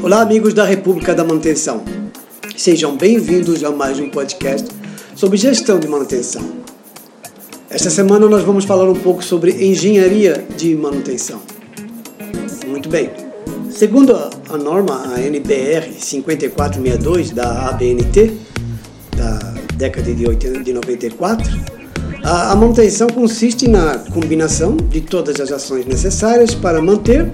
Olá, amigos da República da Manutenção. Sejam bem-vindos a mais um podcast sobre gestão de manutenção. Esta semana nós vamos falar um pouco sobre engenharia de manutenção. Muito bem. Segundo a norma a NBR 5462 da ABNT, da década de, 80, de 94, a, a manutenção consiste na combinação de todas as ações necessárias para manter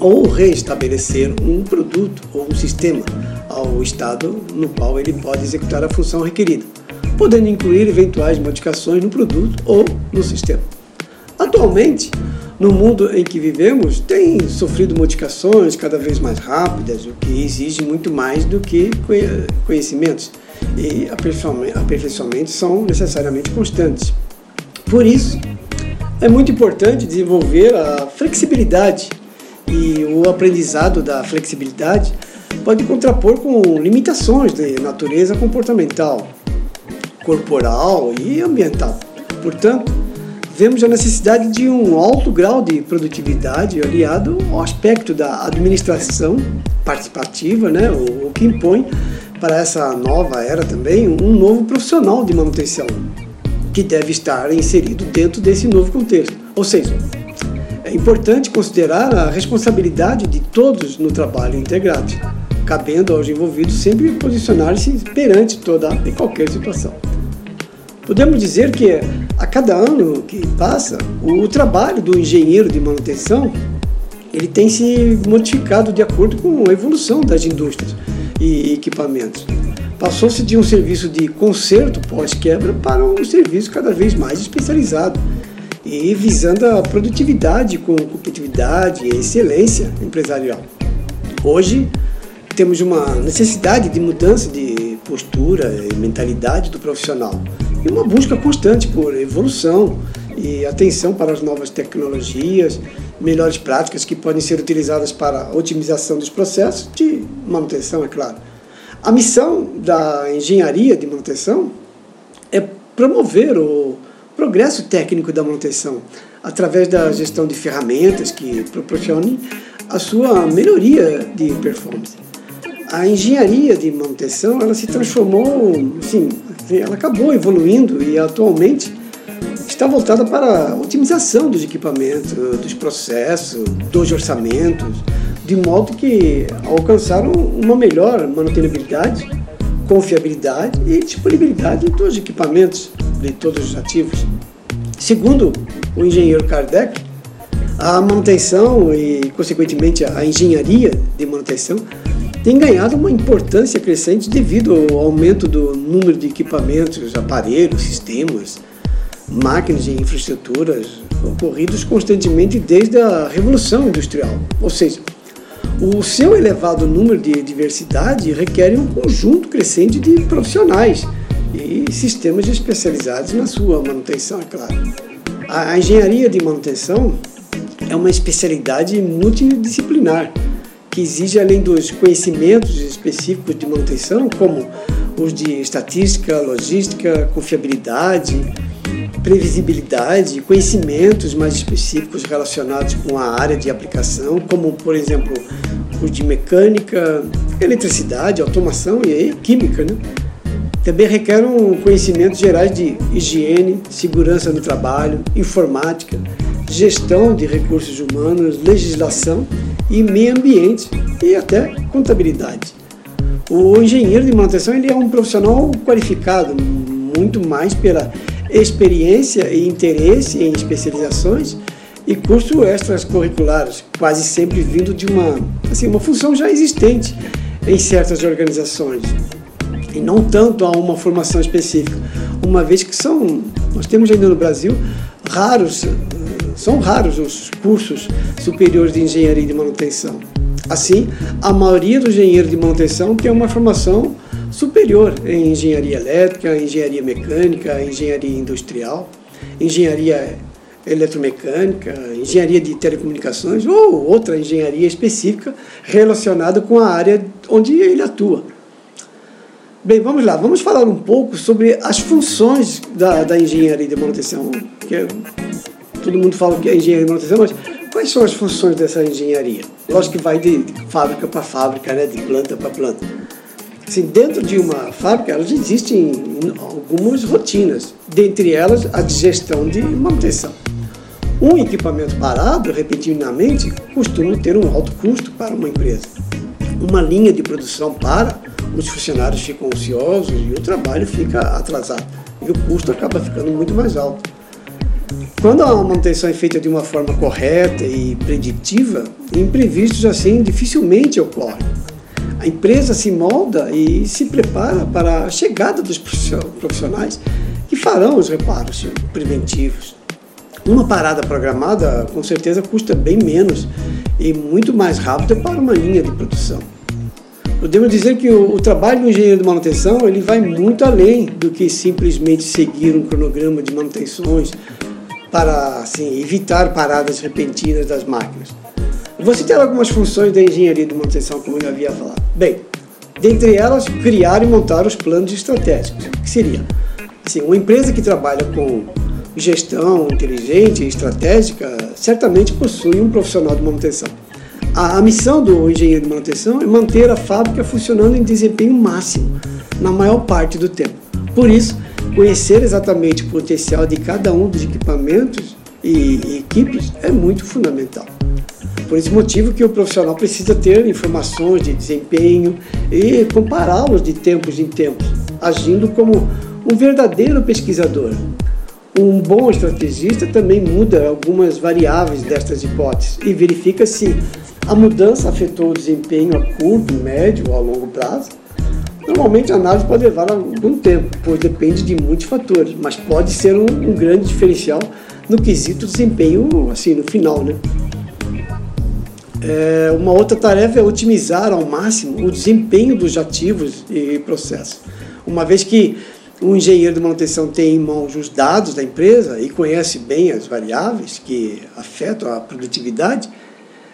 ou reestabelecer um produto ou um sistema ao estado no qual ele pode executar a função requerida, podendo incluir eventuais modificações no produto ou no sistema. Atualmente, no mundo em que vivemos, tem sofrido modificações cada vez mais rápidas, o que exige muito mais do que conhecimentos, e aperfeiçoamentos são necessariamente constantes. Por isso, é muito importante desenvolver a flexibilidade o aprendizado da flexibilidade pode contrapor com limitações de natureza comportamental, corporal e ambiental. Portanto, vemos a necessidade de um alto grau de produtividade aliado ao aspecto da administração participativa, né, o, que impõe para essa nova era também um novo profissional de manutenção que deve estar inserido dentro desse novo contexto. Ou seja, importante considerar a responsabilidade de todos no trabalho integrado, cabendo aos envolvidos sempre posicionar-se perante toda e qualquer situação. Podemos dizer que a cada ano que passa, o trabalho do engenheiro de manutenção ele tem se modificado de acordo com a evolução das indústrias e equipamentos. Passou-se de um serviço de conserto pós-quebra para um serviço cada vez mais especializado e visando a produtividade com competitividade e excelência empresarial. Hoje temos uma necessidade de mudança de postura e mentalidade do profissional e uma busca constante por evolução e atenção para as novas tecnologias, melhores práticas que podem ser utilizadas para a otimização dos processos de manutenção, é claro. A missão da engenharia de manutenção é promover o progresso técnico da manutenção, através da gestão de ferramentas que proporcionem a sua melhoria de performance. A engenharia de manutenção ela se transformou, sim, ela acabou evoluindo e atualmente está voltada para a otimização dos equipamentos, dos processos, dos orçamentos, de modo que alcançaram uma melhor manutenibilidade, confiabilidade e disponibilidade dos equipamentos de todos os ativos. Segundo o engenheiro Kardec, a manutenção e, consequentemente, a engenharia de manutenção tem ganhado uma importância crescente devido ao aumento do número de equipamentos, aparelhos, sistemas, máquinas e infraestruturas ocorridos constantemente desde a Revolução Industrial. Ou seja, o seu elevado número de diversidade requer um conjunto crescente de profissionais e sistemas especializados na sua manutenção, é claro. A engenharia de manutenção é uma especialidade multidisciplinar que exige, além dos conhecimentos específicos de manutenção, como os de estatística, logística, confiabilidade, previsibilidade, conhecimentos mais específicos relacionados com a área de aplicação, como, por exemplo, os de mecânica, eletricidade, automação e química, né? Também requer um conhecimento gerais de higiene, segurança no trabalho, informática, gestão de recursos humanos, legislação e meio ambiente e até contabilidade. O engenheiro de manutenção ele é um profissional qualificado muito mais pela experiência e interesse em especializações e cursos extracurriculares, quase sempre vindo de uma, assim, uma função já existente em certas organizações e não tanto a uma formação específica, uma vez que são, nós temos ainda no Brasil raros, são raros os cursos superiores de engenharia de manutenção. Assim, a maioria dos engenheiros de manutenção tem uma formação superior em engenharia elétrica, engenharia mecânica, engenharia industrial, engenharia eletromecânica, engenharia de telecomunicações ou outra engenharia específica relacionada com a área onde ele atua. Bem, vamos lá, vamos falar um pouco sobre as funções da, da engenharia de manutenção. Que é, todo mundo fala que é engenharia de manutenção, mas Quais são as funções dessa engenharia? Lógico que vai de fábrica para fábrica, né? de planta para planta. Assim, dentro de uma fábrica, elas existem algumas rotinas, dentre elas a de gestão de manutenção. Um equipamento parado, repetidamente, costuma ter um alto custo para uma empresa. Uma linha de produção para, os funcionários ficam ociosos e o trabalho fica atrasado. E o custo acaba ficando muito mais alto. Quando a manutenção é feita de uma forma correta e preditiva, imprevistos assim dificilmente ocorrem. A empresa se molda e se prepara para a chegada dos profissionais que farão os reparos preventivos. Uma parada programada com certeza custa bem menos e muito mais rápida para uma linha de produção. Podemos dizer que o, o, trabalho do engenheiro de manutenção ele vai muito além do que simplesmente seguir um cronograma de manutenções para assim, evitar paradas repentinas das máquinas. Vou citar algumas funções da engenharia de manutenção, como eu havia falado. Bem, dentre elas, criar e montar os planos estratégicos, que seria assim, uma empresa que trabalha com gestão inteligente e estratégica certamente possui um profissional de manutenção. A, a missão do engenheiro de manutenção é manter a fábrica funcionando em desempenho máximo na maior parte do tempo. Por isso, Conhecer exatamente o potencial de cada um dos equipamentos e, e equipes é muito fundamental. Por esse motivo que o profissional precisa ter informações de desempenho e compará-los de tempos em tempos, agindo como um verdadeiro pesquisador. Um bom estrategista também muda algumas variáveis destas hipóteses e verifica se a mudança afetou o desempenho a curto, médio ou a longo prazo Normalmente a análise pode levar algum tempo, pois depende de muitos fatores, mas pode ser um, um grande diferencial no quesito desempenho, assim, no final, né? É, uma outra tarefa é otimizar ao máximo o desempenho dos ativos e processos. Uma vez que o engenheiro de manutenção tem em mãos os dados da empresa e conhece bem as variáveis que afetam a produtividade,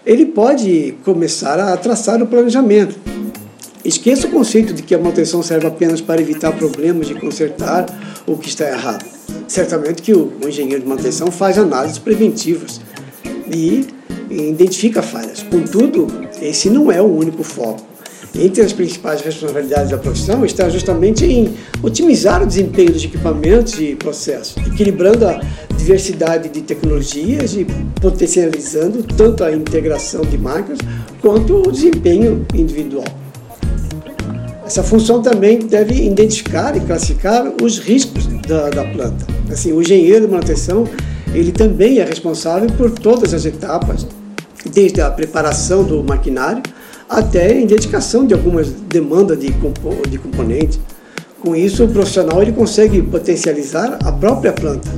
ele pode começar a traçar o planejamento Esqueça o conceito de que a manutenção serve apenas para evitar problemas de consertar o que está errado. Certamente que o engenheiro de manutenção faz análises preventivas e identifica falhas. Contudo, esse não é o único foco. Entre as principais responsabilidades da profissão está justamente em otimizar o desempenho dos equipamentos e processos, equilibrando a diversidade de tecnologias e potencializando tanto a integração de máquinas quanto o desempenho individual. Essa função também deve identificar e classificar os riscos da, da planta. Assim, o engenheiro de manutenção ele também é responsável por todas as etapas, desde a preparação do maquinário até a identificação de algumas demandas de, compo de componentes. Com isso, o profissional ele consegue potencializar a própria planta.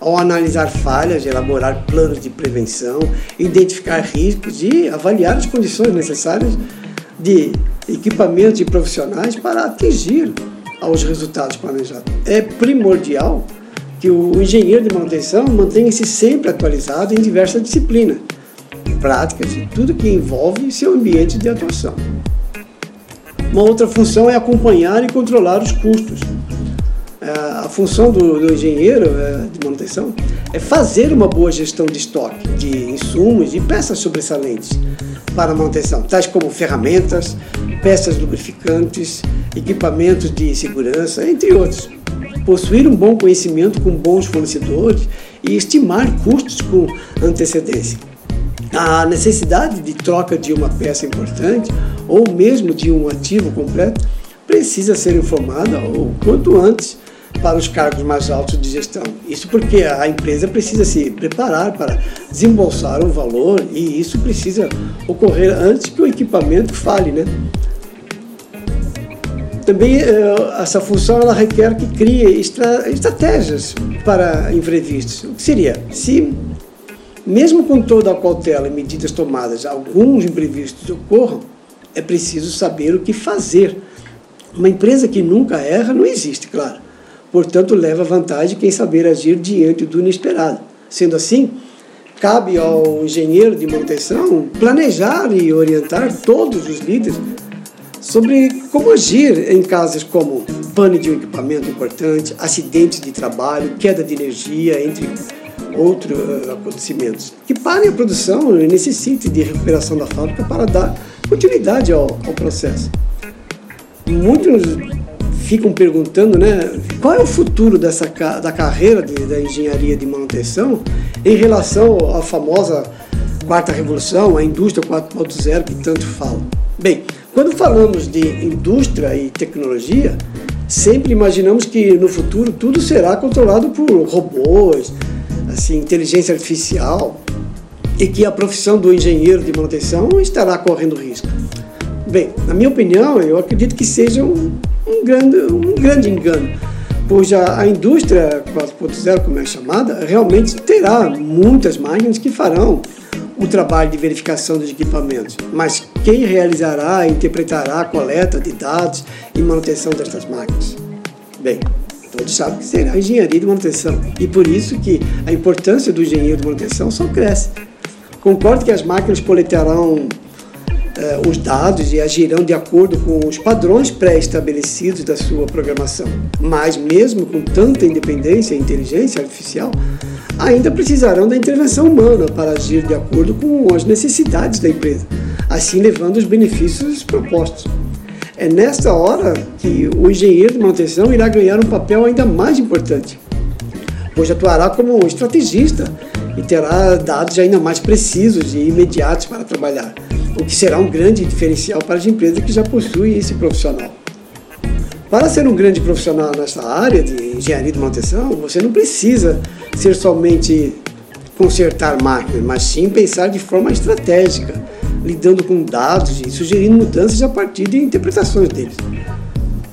Ao analisar falhas, elaborar planos de prevenção, identificar riscos e avaliar as condições necessárias de equipamentos e profissionais para atingir aos resultados planejados. É primordial que o engenheiro de manutenção mantenha-se sempre atualizado em diversas disciplinas, práticas e tudo que envolve seu ambiente de atuação. Uma outra função é acompanhar e controlar os custos. É, a função do, do engenheiro é, de manutenção é fazer uma boa gestão de estoque de insumos e peças sobressalentes para manutenção, tais como ferramentas, peças lubrificantes, equipamentos de segurança, entre outros. Possuir um bom conhecimento com bons fornecedores e estimar custos com antecedência. A necessidade de troca de uma peça importante ou mesmo de um ativo completo precisa ser informada o quanto antes para os cargos mais altos de gestão. Isso porque a empresa precisa se preparar para desembolsar um valor e isso precisa ocorrer antes que o equipamento fale, né? Também eh, essa função ela requer que crie estra estratégias para imprevistos. O que seria? Se, mesmo com toda a cautela e medidas tomadas, alguns imprevistos ocorram, é preciso saber o que fazer. Uma empresa que nunca erra não existe, claro. Portanto, leva vantagem quem saber agir diante do inesperado. Sendo assim, cabe ao engenheiro de manutenção planejar e orientar todos os líderes sobre como agir em casos como pane de um equipamento importante, acidentes de trabalho, queda de energia, entre outros uh, acontecimentos que parem a produção e necessitem de recuperação da fábrica para dar continuidade ao, ao processo. Muitos ficam perguntando, né, qual é o futuro dessa da carreira de, da engenharia de manutenção em relação à famosa quarta revolução, a indústria 4.0 que tanto falam. Bem, quando falamos de indústria e tecnologia, sempre imaginamos que no futuro tudo será controlado por robôs, assim, inteligência artificial, e que a profissão do engenheiro de manutenção estará correndo risco. Bem, na minha opinião, eu acredito que seja um, um grande, um grande engano, pois a, a indústria 4.0, como é chamada, realmente terá muitas máquinas que farão o trabalho de verificação dos equipamentos, mas quem realizará, interpretará a coleta de dados e manutenção destas máquinas? Bem, todos sabem que será a engenharia de manutenção e por isso que a importância do engenheiro de manutenção só cresce. Concordo que as máquinas coletarão os dados e agirão de acordo com os padrões pré-estabelecidos da sua programação, mas mesmo com tanta independência e inteligência artificial, ainda precisarão da intervenção humana para agir de acordo com as necessidades da empresa, assim levando os benefícios propostos. É nesta hora que o engenheiro de manutenção irá ganhar um papel ainda mais importante, pois atuará como estrategista e terá dados ainda mais precisos e imediatos para trabalhar, o que será um grande diferencial para as empresas que já possuem esse profissional. Para ser um grande profissional nessa área de engenharia de manutenção, você não precisa ser somente consertar máquinas, mas sim pensar de forma estratégica, lidando com dados e sugerindo mudanças a partir de interpretações deles.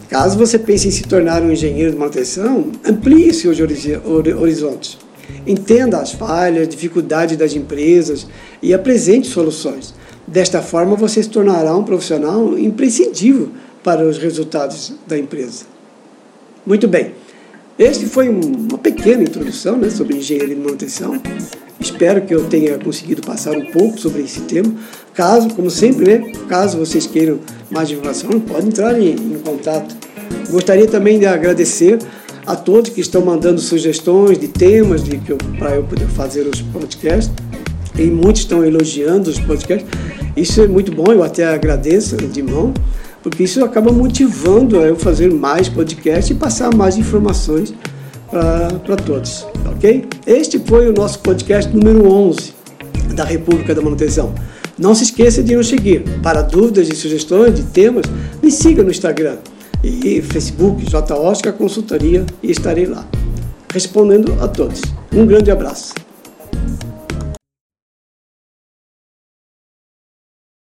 Caso você pense em se tornar um engenheiro de manutenção, amplie seus horizontes. Entenda as falhas, dificuldades das empresas e apresente soluções. Desta forma, você se tornará um profissional imprescindível para os resultados da empresa. Muito bem. Este foi uma pequena introdução né, sobre engenharia de manutenção. Espero que eu tenha conseguido passar um pouco sobre esse tema. Caso, como sempre, né, caso vocês queiram mais informação, podem entrar em, em contato. Gostaria também de agradecer a todos que estão mandando sugestões de temas para eu poder fazer os podcasts. E muitos estão elogiando os podcasts. Isso é muito bom, eu até agradeço de mão, porque isso acaba motivando eu fazer mais podcasts e passar mais informações para todos, ok? Este foi o nosso podcast número 11 da República da Manutenção. Não se esqueça de nos seguir. Para dúvidas e sugestões de temas, me siga no Instagram e Facebook J. Oscar Consultoria e estarei lá respondendo a todos. Um grande abraço.